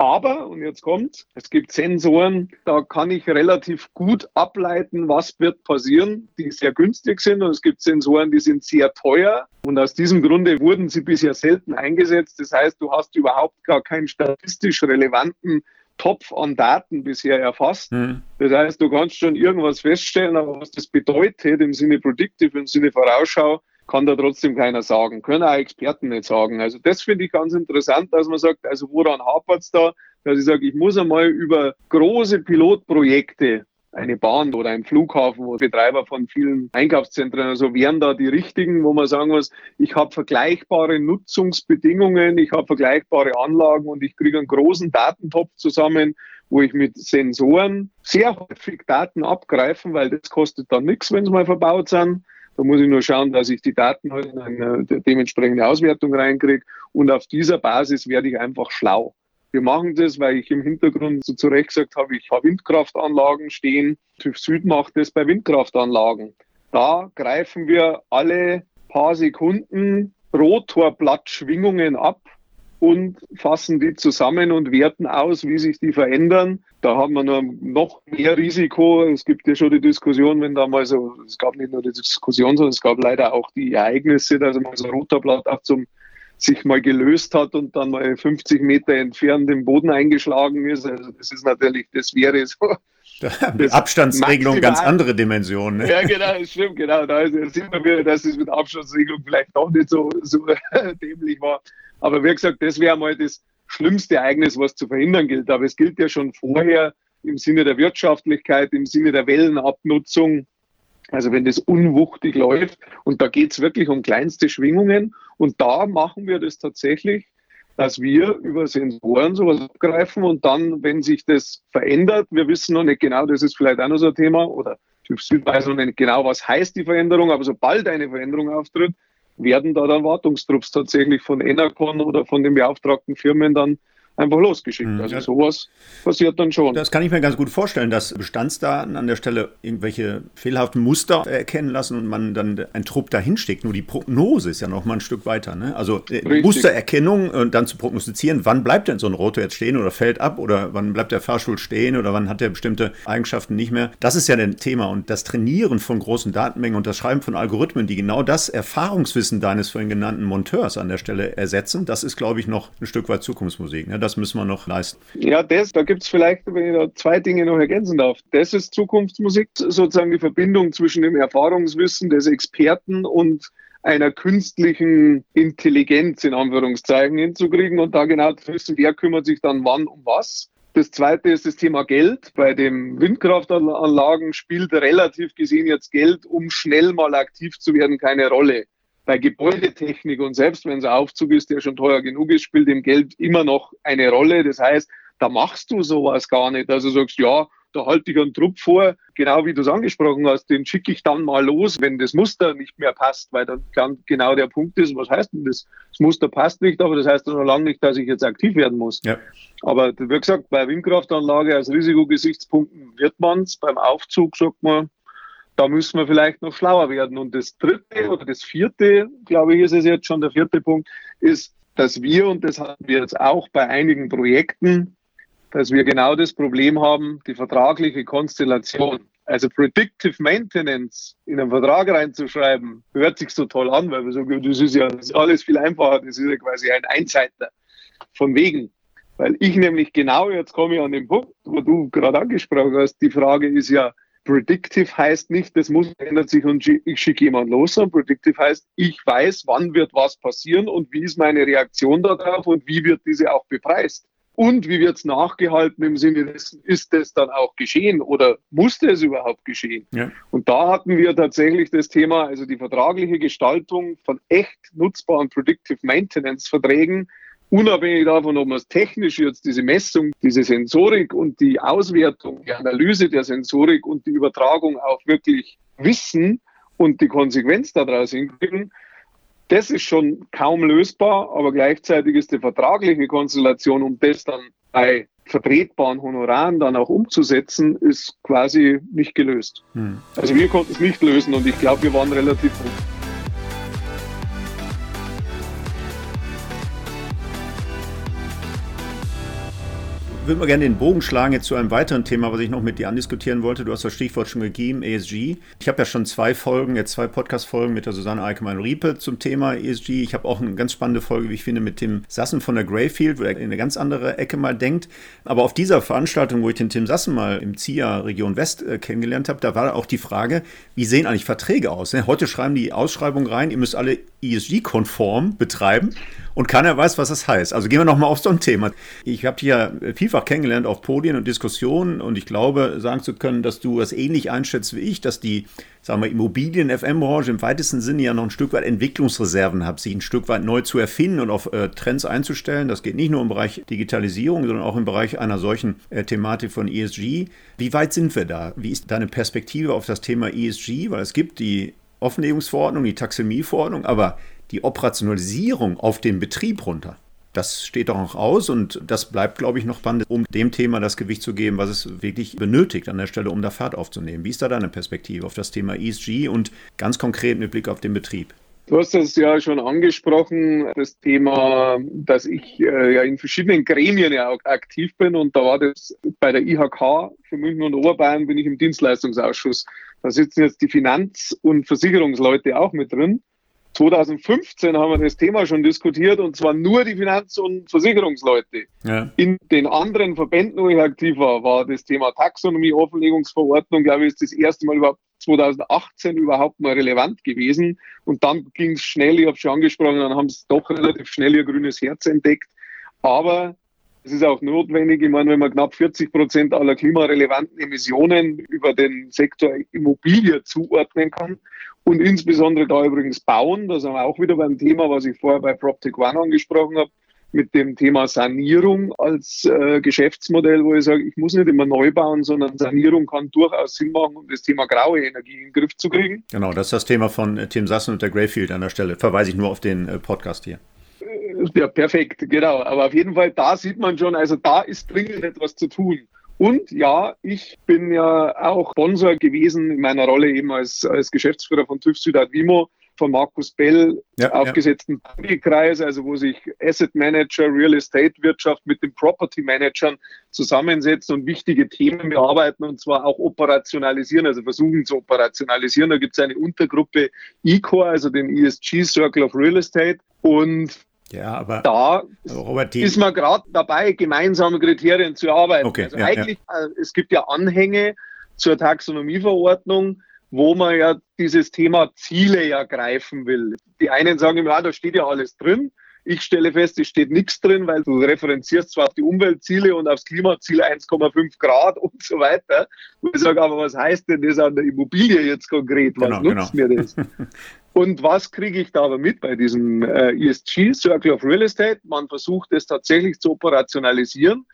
Aber, und jetzt kommt, es gibt Sensoren, da kann ich relativ gut ableiten, was wird passieren, die sehr günstig sind. Und es gibt Sensoren, die sind sehr teuer. Und aus diesem Grunde wurden sie bisher selten eingesetzt. Das heißt, du hast überhaupt gar keinen statistisch relevanten Topf an Daten bisher erfasst. Mhm. Das heißt, du kannst schon irgendwas feststellen, aber was das bedeutet im Sinne Predictive, im Sinne Vorausschau, kann da trotzdem keiner sagen, können auch Experten nicht sagen. Also das finde ich ganz interessant, dass man sagt, also woran hapert es da? dass ich sage, ich muss einmal über große Pilotprojekte eine Bahn oder ein Flughafen oder Betreiber von vielen Einkaufszentren. Also wären da die richtigen, wo man sagen muss, ich habe vergleichbare Nutzungsbedingungen, ich habe vergleichbare Anlagen und ich kriege einen großen Datentopf zusammen, wo ich mit Sensoren sehr häufig Daten abgreifen, weil das kostet dann nichts, wenn sie mal verbaut sind. Da muss ich nur schauen, dass ich die Daten halt in eine dementsprechende Auswertung reinkriege. Und auf dieser Basis werde ich einfach schlau. Wir machen das, weil ich im Hintergrund so zurecht gesagt habe, ich habe Windkraftanlagen stehen. TÜV Süd macht das bei Windkraftanlagen. Da greifen wir alle paar Sekunden Rotorblattschwingungen ab und fassen die zusammen und werten aus, wie sich die verändern. Da haben wir noch mehr Risiko. Es gibt ja schon die Diskussion, wenn da mal so, es gab nicht nur die Diskussion, sondern es gab leider auch die Ereignisse, dass mal so ein Rotorblatt auch zum sich mal gelöst hat und dann mal 50 Meter entfernt im Boden eingeschlagen ist. Also das ist natürlich, das wäre so. [LAUGHS] Die Abstandsregelung maximal, ganz andere Dimensionen. Ne? Ja, genau, das stimmt, genau. Da sieht man wieder, dass es mit Abstandsregelung vielleicht doch nicht so, so [LAUGHS] dämlich war. Aber wie gesagt, das wäre mal das schlimmste Ereignis, was zu verhindern gilt. Aber es gilt ja schon vorher im Sinne der Wirtschaftlichkeit, im Sinne der Wellenabnutzung, also wenn das unwuchtig läuft und da geht es wirklich um kleinste Schwingungen und da machen wir das tatsächlich, dass wir über Sensoren sowas abgreifen und dann, wenn sich das verändert, wir wissen noch nicht genau, das ist vielleicht auch noch so ein Thema oder TÜV Süd weiß noch nicht genau, was heißt die Veränderung, aber sobald eine Veränderung auftritt, werden da dann Wartungstrupps tatsächlich von Enercon oder von den beauftragten Firmen dann einfach losgeschickt. Mhm. Also sowas passiert dann schon. Das kann ich mir ganz gut vorstellen, dass Bestandsdaten an der Stelle irgendwelche fehlerhaften Muster erkennen lassen und man dann einen Trupp dahin steckt. Nur die Prognose ist ja noch mal ein Stück weiter. Ne? Also äh, Richtig. Mustererkennung und dann zu prognostizieren, wann bleibt denn so ein Rotor jetzt stehen oder fällt ab oder wann bleibt der Fahrstuhl stehen oder wann hat er bestimmte Eigenschaften nicht mehr. Das ist ja ein Thema und das Trainieren von großen Datenmengen und das Schreiben von Algorithmen, die genau das Erfahrungswissen deines vorhin genannten Monteurs an der Stelle ersetzen, das ist, glaube ich, noch ein Stück weit Zukunftsmusik. Ne? Das müssen wir noch leisten. Ja, das, da gibt es vielleicht, wenn ich da zwei Dinge noch ergänzen darf. Das ist Zukunftsmusik, sozusagen die Verbindung zwischen dem Erfahrungswissen des Experten und einer künstlichen Intelligenz in Anführungszeichen hinzukriegen und da genau zu wissen, wer kümmert sich dann wann um was. Das zweite ist das Thema Geld. Bei den Windkraftanlagen spielt relativ gesehen jetzt Geld, um schnell mal aktiv zu werden, keine Rolle bei Gebäudetechnik und selbst wenn es ein Aufzug ist, der schon teuer genug ist, spielt im Geld immer noch eine Rolle. Das heißt, da machst du sowas gar nicht. Also sagst, ja, da halte ich einen Trupp vor, genau wie du es angesprochen hast, den schicke ich dann mal los, wenn das Muster nicht mehr passt, weil dann genau der Punkt ist, was heißt denn das? Das Muster passt nicht, aber das heißt noch lange nicht, dass ich jetzt aktiv werden muss. Ja. Aber wie gesagt, bei Windkraftanlage als Risikogesichtspunkten wird man es, beim Aufzug sagt man, da müssen wir vielleicht noch schlauer werden. Und das dritte oder das vierte, glaube ich, ist es jetzt schon der vierte Punkt, ist, dass wir, und das haben wir jetzt auch bei einigen Projekten, dass wir genau das Problem haben, die vertragliche Konstellation. Also Predictive Maintenance in einen Vertrag reinzuschreiben, hört sich so toll an, weil wir sagen, das ist ja das ist alles viel einfacher, das ist ja quasi ein Einseiter. Von wegen. Weil ich nämlich genau, jetzt komme ich an den Punkt, wo du gerade angesprochen hast, die Frage ist ja, Predictive heißt nicht, das muss ändert sich und ich schicke jemanden los, sondern Predictive heißt, ich weiß, wann wird was passieren und wie ist meine Reaktion darauf und wie wird diese auch bepreist. Und wie wird es nachgehalten im Sinne dessen, ist das dann auch geschehen oder musste es überhaupt geschehen? Ja. Und da hatten wir tatsächlich das Thema, also die vertragliche Gestaltung von echt nutzbaren Predictive Maintenance Verträgen, unabhängig davon, ob man es technisch jetzt diese Messung, diese Sensorik und die Auswertung, die Analyse der Sensorik und die Übertragung auch wirklich wissen und die Konsequenz daraus hinkriegen, das ist schon kaum lösbar, aber gleichzeitig ist die vertragliche Konstellation, um das dann bei vertretbaren Honoraren dann auch umzusetzen, ist quasi nicht gelöst. Hm. Also wir konnten es nicht lösen und ich glaube, wir waren relativ gut. Würde mal gerne den Bogen schlagen jetzt zu einem weiteren Thema, was ich noch mit dir andiskutieren wollte. Du hast das Stichwort schon gegeben, ESG. Ich habe ja schon zwei Folgen, jetzt zwei Podcast-Folgen mit der Susanne Eikemann-Riepe zum Thema ESG. Ich habe auch eine ganz spannende Folge, wie ich finde, mit Tim Sassen von der Greyfield, wo er in eine ganz andere Ecke mal denkt. Aber auf dieser Veranstaltung, wo ich den Tim Sassen mal im ZIA Region West äh, kennengelernt habe, da war auch die Frage, wie sehen eigentlich Verträge aus? Ne? Heute schreiben die Ausschreibung rein, ihr müsst alle ESG-konform betreiben. Und keiner weiß, was das heißt. Also gehen wir nochmal auf so ein Thema. Ich habe dich ja vielfach kennengelernt auf Podien und Diskussionen und ich glaube, sagen zu können, dass du das ähnlich einschätzt wie ich, dass die sagen wir, Immobilien-FM-Branche im weitesten Sinne ja noch ein Stück weit Entwicklungsreserven hat, sich ein Stück weit neu zu erfinden und auf äh, Trends einzustellen. Das geht nicht nur im Bereich Digitalisierung, sondern auch im Bereich einer solchen äh, Thematik von ESG. Wie weit sind wir da? Wie ist deine Perspektive auf das Thema ESG? Weil es gibt die Offenlegungsverordnung, die Taxonomieverordnung, aber die Operationalisierung auf den Betrieb runter. Das steht doch auch aus und das bleibt, glaube ich, noch spannend, um dem Thema das Gewicht zu geben, was es wirklich benötigt an der Stelle, um da Fahrt aufzunehmen. Wie ist da deine Perspektive auf das Thema ESG und ganz konkret mit Blick auf den Betrieb? Du hast das ja schon angesprochen, das Thema, dass ich äh, ja in verschiedenen Gremien ja auch aktiv bin und da war das bei der IHK für München und Oberbayern bin ich im Dienstleistungsausschuss. Da sitzen jetzt die Finanz- und Versicherungsleute auch mit drin. 2015 haben wir das Thema schon diskutiert und zwar nur die Finanz- und Versicherungsleute. Ja. In den anderen Verbänden, wo ich aktiv war, war das Thema Taxonomie, Offenlegungsverordnung, glaube ich, ist das erste Mal überhaupt 2018 überhaupt mal relevant gewesen. Und dann ging es schnell, ich habe schon angesprochen, dann haben sie doch relativ schnell ihr grünes Herz entdeckt. Aber es ist auch notwendig, ich meine, wenn man knapp 40 Prozent aller klimarelevanten Emissionen über den Sektor Immobilie zuordnen kann und insbesondere da übrigens bauen, da sind wir auch wieder beim Thema, was ich vorher bei PropTech One angesprochen habe, mit dem Thema Sanierung als äh, Geschäftsmodell, wo ich sage, ich muss nicht immer neu bauen, sondern Sanierung kann durchaus Sinn machen, um das Thema graue Energie in den Griff zu kriegen. Genau, das ist das Thema von äh, Tim Sassen und der Greyfield an der Stelle. Verweise ich nur auf den äh, Podcast hier. Ja, perfekt, genau. Aber auf jeden Fall, da sieht man schon, also da ist dringend etwas zu tun. Und ja, ich bin ja auch Sponsor gewesen in meiner Rolle eben als, als Geschäftsführer von TÜV Südad Vimo von Markus Bell ja, aufgesetzten ja. Kreis, also wo sich Asset Manager, Real Estate Wirtschaft mit den Property Managern zusammensetzen und wichtige Themen bearbeiten und zwar auch operationalisieren, also versuchen zu operationalisieren. Da gibt es eine Untergruppe ECORE, also den ESG Circle of Real Estate. Und ja, aber da Robert, ist man gerade dabei, gemeinsame Kriterien zu erarbeiten. Okay, also ja, eigentlich, ja. Äh, es gibt ja Anhänge zur Taxonomieverordnung, wo man ja dieses Thema Ziele ja greifen will. Die einen sagen immer, ja, da steht ja alles drin. Ich stelle fest, es steht nichts drin, weil du referenzierst zwar auf die Umweltziele und aufs Klimaziel 1,5 Grad und so weiter. Und ich sage, aber was heißt denn das an der Immobilie jetzt konkret? Was genau, nutzt genau. mir das? [LAUGHS] Und was kriege ich da aber mit bei diesem äh, ESG, Circle of Real Estate? Man versucht es tatsächlich zu operationalisieren,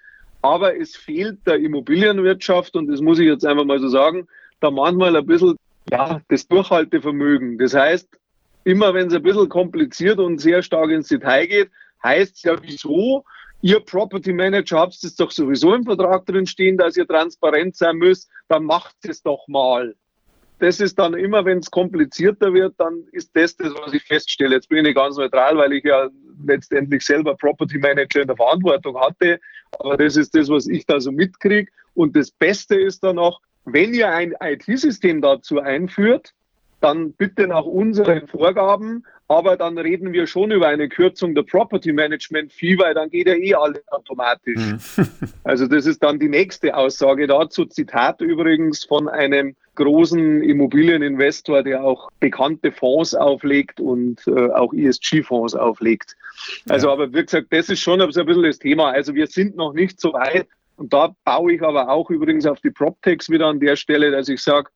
aber es fehlt der Immobilienwirtschaft, und das muss ich jetzt einfach mal so sagen, da manchmal ein bisschen ja, das Durchhaltevermögen. Das heißt, immer wenn es ein bisschen kompliziert und sehr stark ins Detail geht, heißt es ja, wieso? Ihr Property Manager habt es doch sowieso im Vertrag drin stehen, dass ihr transparent sein müsst, dann macht es doch mal das ist dann immer, wenn es komplizierter wird, dann ist das das, was ich feststelle. Jetzt bin ich ganz neutral, weil ich ja letztendlich selber Property Manager in der Verantwortung hatte. Aber das ist das, was ich da so mitkriege. Und das Beste ist dann auch, wenn ihr ein IT-System dazu einführt, dann bitte nach unseren Vorgaben, aber dann reden wir schon über eine Kürzung der Property Management Fee, weil dann geht ja eh alles automatisch. Mhm. [LAUGHS] also das ist dann die nächste Aussage dazu. Zitat übrigens von einem großen Immobilieninvestor, der auch bekannte Fonds auflegt und äh, auch ESG-Fonds auflegt. Also, ja. aber wie gesagt, das ist schon so ein bisschen das Thema. Also wir sind noch nicht so weit. Und da baue ich aber auch übrigens auf die PropTechs wieder an der Stelle, dass ich sage,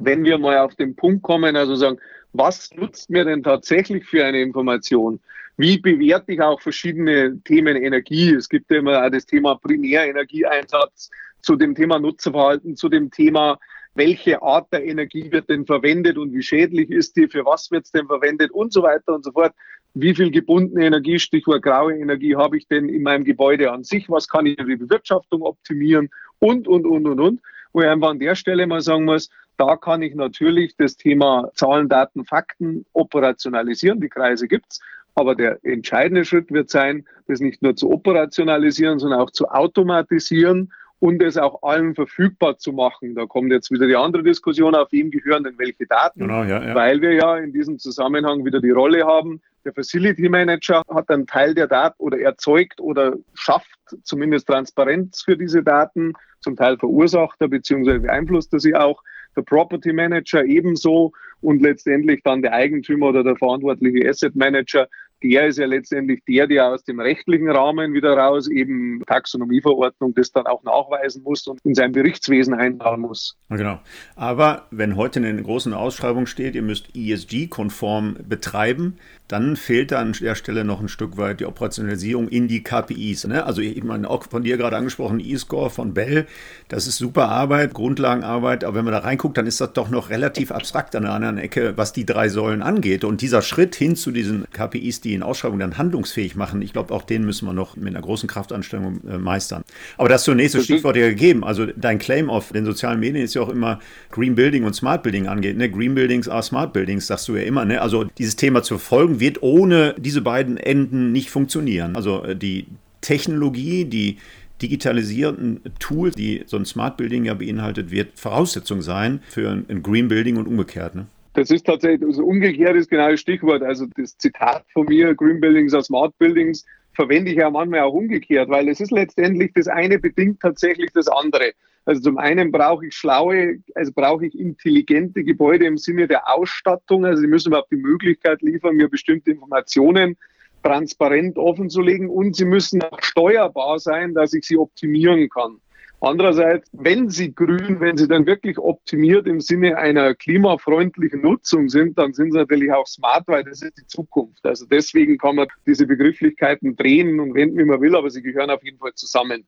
wenn wir mal auf den Punkt kommen, also sagen, was nutzt mir denn tatsächlich für eine Information? Wie bewerte ich auch verschiedene Themen Energie? Es gibt ja immer auch das Thema Primärenergieeinsatz, zu dem Thema Nutzerverhalten, zu dem Thema welche Art der Energie wird denn verwendet und wie schädlich ist die, für was wird es denn verwendet und so weiter und so fort. Wie viel gebundene Energie, Stichwort graue Energie, habe ich denn in meinem Gebäude an sich? Was kann ich für die Bewirtschaftung optimieren? Und, und, und, und, und. Wo ich einfach an der Stelle mal sagen muss, da kann ich natürlich das Thema Zahlen, Daten, Fakten operationalisieren. Die Kreise gibt's. Aber der entscheidende Schritt wird sein, das nicht nur zu operationalisieren, sondern auch zu automatisieren und es auch allen verfügbar zu machen. Da kommt jetzt wieder die andere Diskussion, auf wem gehören denn welche Daten, genau, ja, ja. weil wir ja in diesem Zusammenhang wieder die Rolle haben, der Facility Manager hat einen Teil der Daten oder erzeugt oder schafft zumindest Transparenz für diese Daten, zum Teil verursacht er bzw. beeinflusst er sie auch, der Property Manager ebenso und letztendlich dann der Eigentümer oder der verantwortliche Asset Manager, der ist ja letztendlich der, der aus dem rechtlichen Rahmen wieder raus eben Taxonomieverordnung das dann auch nachweisen muss und in sein Berichtswesen einbauen muss. Genau. Aber wenn heute in der großen Ausschreibung steht, ihr müsst ESG-konform betreiben, dann fehlt da an der Stelle noch ein Stück weit die Operationalisierung in die KPIs. Ne? Also ich meine, auch von dir gerade angesprochen, E-Score von Bell, das ist super Arbeit, Grundlagenarbeit, aber wenn man da reinguckt, dann ist das doch noch relativ abstrakt an der anderen Ecke, was die drei Säulen angeht. Und dieser Schritt hin zu diesen KPIs, die in Ausschreibungen dann handlungsfähig machen, ich glaube, auch den müssen wir noch mit einer großen Kraftanstrengung äh, meistern. Aber das zunächst das Stichwort ja gegeben. Also dein Claim auf den sozialen Medien ist ja auch immer Green Building und Smart Building angeht. Ne? Green Buildings are Smart Buildings, sagst du ja immer. Ne? Also dieses Thema zu folgen, wird ohne diese beiden Enden nicht funktionieren. Also äh, die Technologie, die digitalisierten Tools, die so ein Smart Building ja beinhaltet, wird Voraussetzung sein für ein Green Building und umgekehrt. Ne? Das ist tatsächlich, also umgekehrt ist genau das Stichwort. Also das Zitat von mir, Green Buildings are Smart Buildings, verwende ich ja manchmal auch umgekehrt, weil es ist letztendlich das eine bedingt tatsächlich das andere. Also zum einen brauche ich schlaue, also brauche ich intelligente Gebäude im Sinne der Ausstattung. Also sie müssen überhaupt die Möglichkeit liefern, mir bestimmte Informationen transparent offenzulegen und sie müssen auch steuerbar sein, dass ich sie optimieren kann. Andererseits, wenn sie grün, wenn sie dann wirklich optimiert im Sinne einer klimafreundlichen Nutzung sind, dann sind sie natürlich auch smart, weil das ist die Zukunft. Also deswegen kann man diese Begrifflichkeiten drehen und wenden, wie man will, aber sie gehören auf jeden Fall zusammen.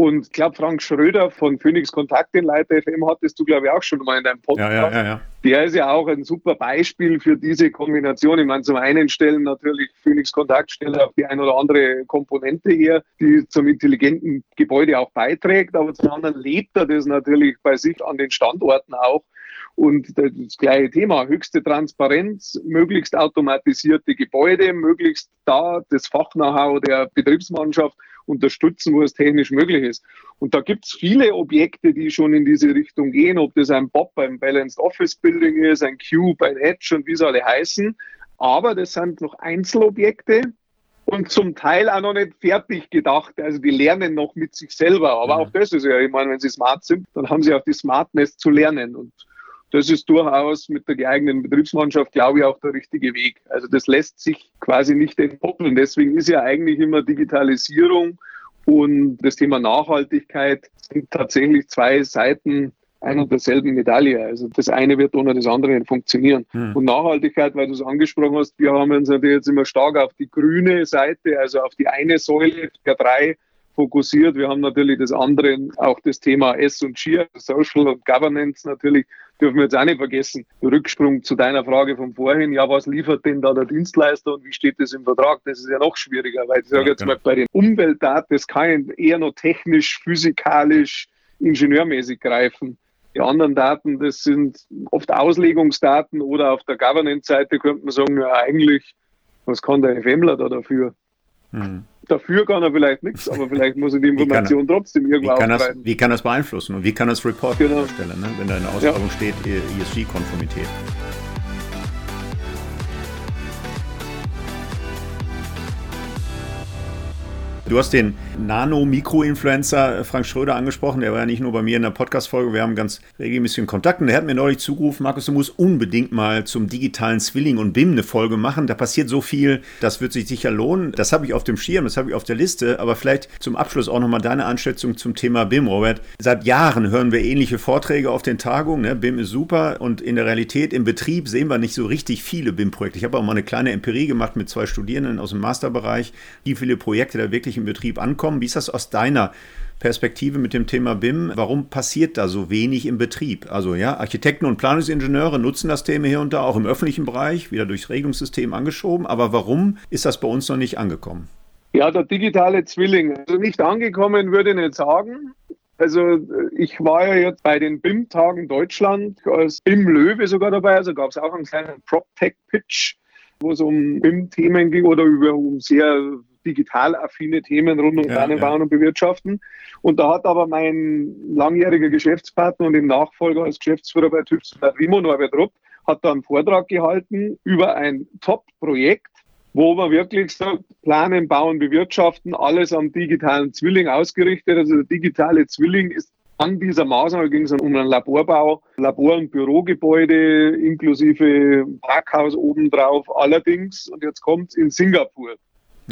Und ich glaube, Frank Schröder von Phoenix Kontakt in Leiter FM hattest du, glaube ich, auch schon mal in deinem Podcast. Ja, ja, ja, Der ist ja auch ein super Beispiel für diese Kombination. Ich meine, zum einen stellen natürlich Phoenix Kontakt stellen auch die ein oder andere Komponente her, die zum intelligenten Gebäude auch beiträgt, aber zum anderen lebt er das natürlich bei sich an den Standorten auch. Und das gleiche Thema, höchste Transparenz, möglichst automatisierte Gebäude, möglichst da das Fachknow-how der Betriebsmannschaft unterstützen, wo es technisch möglich ist. Und da gibt es viele Objekte, die schon in diese Richtung gehen, ob das ein Bob ein Balanced Office Building ist, ein Cube, ein Edge und wie sie alle heißen. Aber das sind noch Einzelobjekte, und zum Teil auch noch nicht fertig gedacht. Also die lernen noch mit sich selber. Aber mhm. auch das ist ja, ich meine, wenn sie smart sind, dann haben sie auch die Smartness zu lernen. Und das ist durchaus mit der geeigneten Betriebsmannschaft, glaube ich, auch der richtige Weg. Also das lässt sich quasi nicht entkoppeln. Deswegen ist ja eigentlich immer Digitalisierung und das Thema Nachhaltigkeit sind tatsächlich zwei Seiten ein und derselben Medaille. Also das eine wird ohne das andere funktionieren. Hm. Und Nachhaltigkeit, weil du es angesprochen hast, wir haben uns natürlich jetzt immer stark auf die grüne Seite, also auf die eine Säule der drei fokussiert. Wir haben natürlich das andere, auch das Thema S und G, Social und Governance natürlich, dürfen wir jetzt auch nicht vergessen. Rücksprung zu deiner Frage von vorhin, ja, was liefert denn da der Dienstleister und wie steht das im Vertrag? Das ist ja noch schwieriger, weil ich sage ja, jetzt genau. mal, bei den Umweltdaten, das kann eher noch technisch, physikalisch, ingenieurmäßig greifen. Die anderen Daten, das sind oft Auslegungsdaten oder auf der Governance-Seite könnte man sagen, ja, eigentlich, was kann der FMler da dafür? Mhm. Dafür kann er vielleicht nichts, aber vielleicht muss er die Information er, trotzdem irgendwo wie kann, das, wie kann das beeinflussen und wie kann das Report genau. erstellen, ne? wenn da in der Ausschreibung ja. steht ESG-Konformität? Du hast den Nano-Mikro-Influencer Frank Schröder angesprochen. Der war ja nicht nur bei mir in der Podcast-Folge. Wir haben ganz regelmäßig Kontakt. Und der hat mir neulich zugerufen, Markus, du musst unbedingt mal zum digitalen Zwilling und BIM eine Folge machen. Da passiert so viel, das wird sich sicher lohnen. Das habe ich auf dem Schirm, das habe ich auf der Liste. Aber vielleicht zum Abschluss auch nochmal deine Einschätzung zum Thema BIM, Robert. Seit Jahren hören wir ähnliche Vorträge auf den Tagungen. Ne? BIM ist super und in der Realität, im Betrieb sehen wir nicht so richtig viele BIM-Projekte. Ich habe auch mal eine kleine Empirie gemacht mit zwei Studierenden aus dem Masterbereich, wie viele Projekte da wirklich im Betrieb ankommen. Wie ist das aus deiner Perspektive mit dem Thema BIM? Warum passiert da so wenig im Betrieb? Also ja, Architekten und Planungsingenieure nutzen das Thema hier und da, auch im öffentlichen Bereich, wieder durchs Regelungssystem angeschoben. Aber warum ist das bei uns noch nicht angekommen? Ja, der digitale Zwilling. Also nicht angekommen würde ich nicht sagen. Also ich war ja jetzt bei den BIM-Tagen Deutschland als BIM-Löwe sogar dabei. Also gab es auch einen kleinen PropTech-Pitch, wo es um BIM-Themen ging oder über um sehr digital affine Themen rund um ja, Planenbauen ja. und Bewirtschaften. Und da hat aber mein langjähriger Geschäftspartner und im Nachfolger als Geschäftsführer bei TÜVs Rimo, Norbert Rupp, hat da einen Vortrag gehalten über ein Top-Projekt, wo man wirklich sagt, planen, bauen, bewirtschaften, alles am digitalen Zwilling ausgerichtet. Also der digitale Zwilling ist an dieser Maßnahme ging es um einen Laborbau, Labor- und Bürogebäude inklusive Parkhaus obendrauf. Allerdings, und jetzt kommt es in Singapur.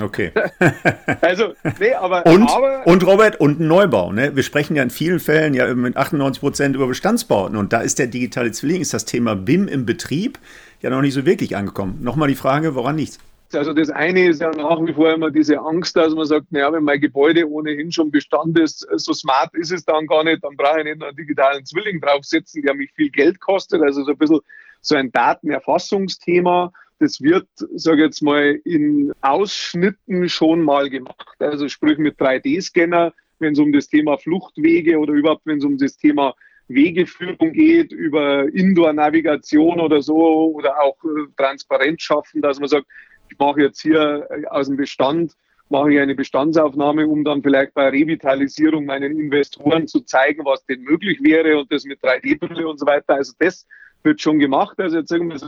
Okay. [LAUGHS] also, nee, aber und, aber, und Robert, und Neubau. Ne? Wir sprechen ja in vielen Fällen ja mit 98 Prozent über Bestandsbauten. Und da ist der digitale Zwilling, ist das Thema BIM im Betrieb ja noch nicht so wirklich angekommen. Nochmal die Frage, woran liegt also das eine ist ja nach wie vor immer diese Angst, dass man sagt, naja, wenn mein Gebäude ohnehin schon Bestand ist, so smart ist es dann gar nicht, dann brauche ich nicht einen digitalen Zwilling draufsetzen, der mich viel Geld kostet. Also so ein bisschen so ein Datenerfassungsthema. Das wird, sage jetzt mal, in Ausschnitten schon mal gemacht. Also sprich mit 3D-Scanner, wenn es um das Thema Fluchtwege oder überhaupt, wenn es um das Thema Wegeführung geht, über Indoor-Navigation oder so oder auch äh, Transparenz schaffen, dass man sagt, ich mache jetzt hier äh, aus dem Bestand, mache ich eine Bestandsaufnahme, um dann vielleicht bei Revitalisierung meinen Investoren zu zeigen, was denn möglich wäre und das mit 3D-Brille und so weiter. Also das wird schon gemacht. Also jetzt sagen wir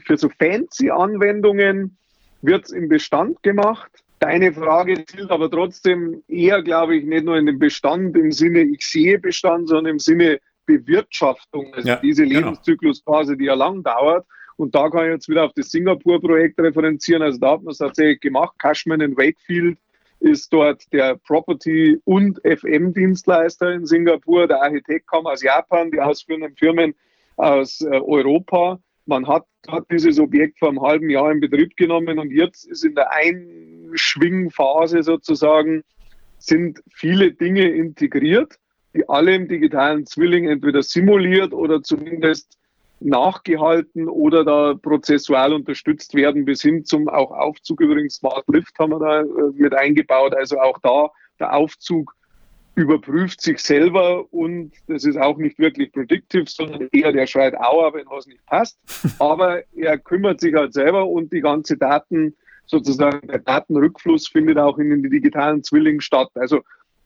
für so fancy Anwendungen wird es im Bestand gemacht. Deine Frage zielt aber trotzdem eher, glaube ich, nicht nur in den Bestand im Sinne, ich sehe Bestand, sondern im Sinne Bewirtschaftung, also ja, diese genau. Lebenszyklusphase, die ja lang dauert. Und da kann ich jetzt wieder auf das Singapur-Projekt referenzieren. Also da hat man es tatsächlich gemacht. Cashman in Wakefield ist dort der Property- und FM-Dienstleister in Singapur. Der Architekt kam aus Japan, die ausführenden Firmen aus äh, Europa. Man hat, hat dieses Objekt vor einem halben Jahr in Betrieb genommen und jetzt ist in der Einschwingphase sozusagen, sind viele Dinge integriert, die alle im digitalen Zwilling entweder simuliert oder zumindest nachgehalten oder da prozessual unterstützt werden, bis hin zum auch Aufzug. Übrigens, Smart Lift haben wir da äh, mit eingebaut. Also auch da der Aufzug überprüft sich selber und das ist auch nicht wirklich predictive, sondern eher der schreit Aua, wenn was nicht passt. [LAUGHS] Aber er kümmert sich halt selber und die ganze Daten, sozusagen der Datenrückfluss findet auch in den digitalen Zwillingen statt. Also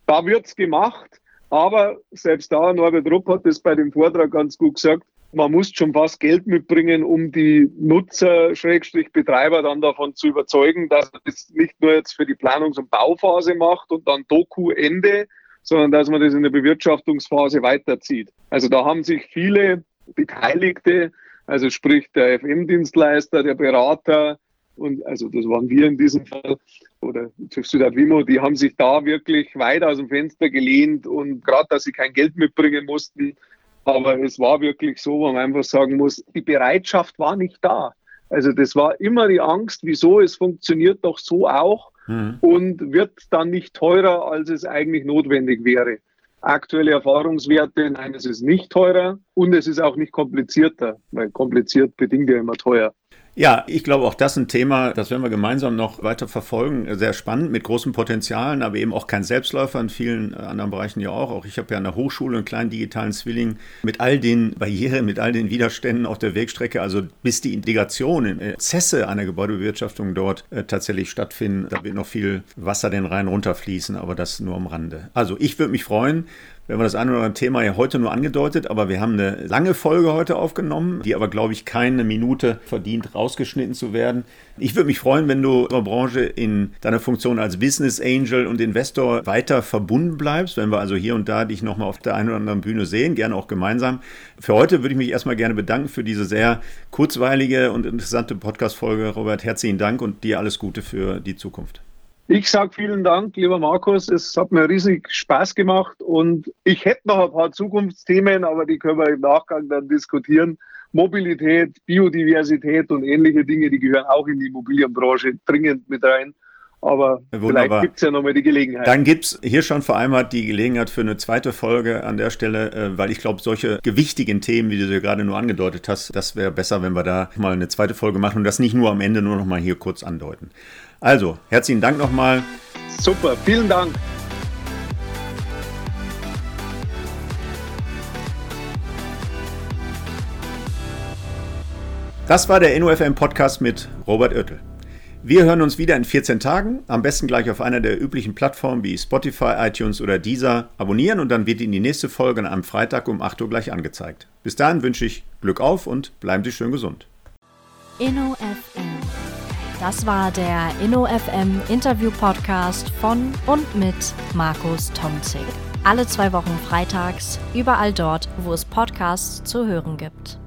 da wird's gemacht, aber selbst da, Norbert Rupp hat das bei dem Vortrag ganz gut gesagt, man muss schon fast Geld mitbringen, um die Nutzer, Schrägstrich Betreiber dann davon zu überzeugen, dass man das nicht nur jetzt für die Planungs- und Bauphase macht und dann Doku Ende, sondern dass man das in der Bewirtschaftungsphase weiterzieht. Also da haben sich viele Beteiligte, also sprich der FM-Dienstleister, der Berater und also das waren wir in diesem Fall oder TÜV Südwimo, die haben sich da wirklich weit aus dem Fenster gelehnt und gerade, dass sie kein Geld mitbringen mussten, aber es war wirklich so, wo man einfach sagen muss, die Bereitschaft war nicht da. Also das war immer die Angst, wieso es funktioniert doch so auch mhm. und wird dann nicht teurer, als es eigentlich notwendig wäre. Aktuelle Erfahrungswerte, nein, es ist nicht teurer und es ist auch nicht komplizierter, weil kompliziert bedingt ja immer teuer. Ja, ich glaube auch das ist ein Thema, das werden wir gemeinsam noch weiter verfolgen. Sehr spannend, mit großen Potenzialen, aber eben auch kein Selbstläufer in vielen anderen Bereichen ja auch. Auch ich habe ja an der Hochschule einen kleinen digitalen Zwilling mit all den Barrieren, mit all den Widerständen auf der Wegstrecke. Also bis die Integration in Prozesse einer Gebäudebewirtschaftung dort äh, tatsächlich stattfinden, da wird noch viel Wasser den Rhein runterfließen, aber das nur am Rande. Also ich würde mich freuen, wir haben das eine oder andere Thema ja heute nur angedeutet, aber wir haben eine lange Folge heute aufgenommen, die aber, glaube ich, keine Minute verdient, rausgeschnitten zu werden. Ich würde mich freuen, wenn du unserer Branche in deiner Funktion als Business Angel und Investor weiter verbunden bleibst, wenn wir also hier und da dich nochmal auf der einen oder anderen Bühne sehen, gerne auch gemeinsam. Für heute würde ich mich erstmal gerne bedanken für diese sehr kurzweilige und interessante Podcast-Folge. Robert, herzlichen Dank und dir alles Gute für die Zukunft. Ich sage vielen Dank, lieber Markus. Es hat mir riesig Spaß gemacht und ich hätte noch ein paar Zukunftsthemen, aber die können wir im Nachgang dann diskutieren. Mobilität, Biodiversität und ähnliche Dinge, die gehören auch in die Immobilienbranche dringend mit rein. Aber Wunderbar. vielleicht gibt es ja nochmal die Gelegenheit. Dann gibt es hier schon vereinbart die Gelegenheit für eine zweite Folge an der Stelle, äh, weil ich glaube, solche gewichtigen Themen, wie du dir gerade nur angedeutet hast, das wäre besser, wenn wir da mal eine zweite Folge machen und das nicht nur am Ende nur noch mal hier kurz andeuten. Also, herzlichen Dank nochmal. Super, vielen Dank. Das war der InnoFM Podcast mit Robert Oertel. Wir hören uns wieder in 14 Tagen, am besten gleich auf einer der üblichen Plattformen wie Spotify, iTunes oder Deezer abonnieren und dann wird Ihnen die nächste Folge am Freitag um 8 Uhr gleich angezeigt. Bis dahin wünsche ich Glück auf und bleiben Sie schön gesund. InnoFM das war der InnoFM Interview Podcast von und mit Markus Tomzig. Alle zwei Wochen freitags, überall dort, wo es Podcasts zu hören gibt.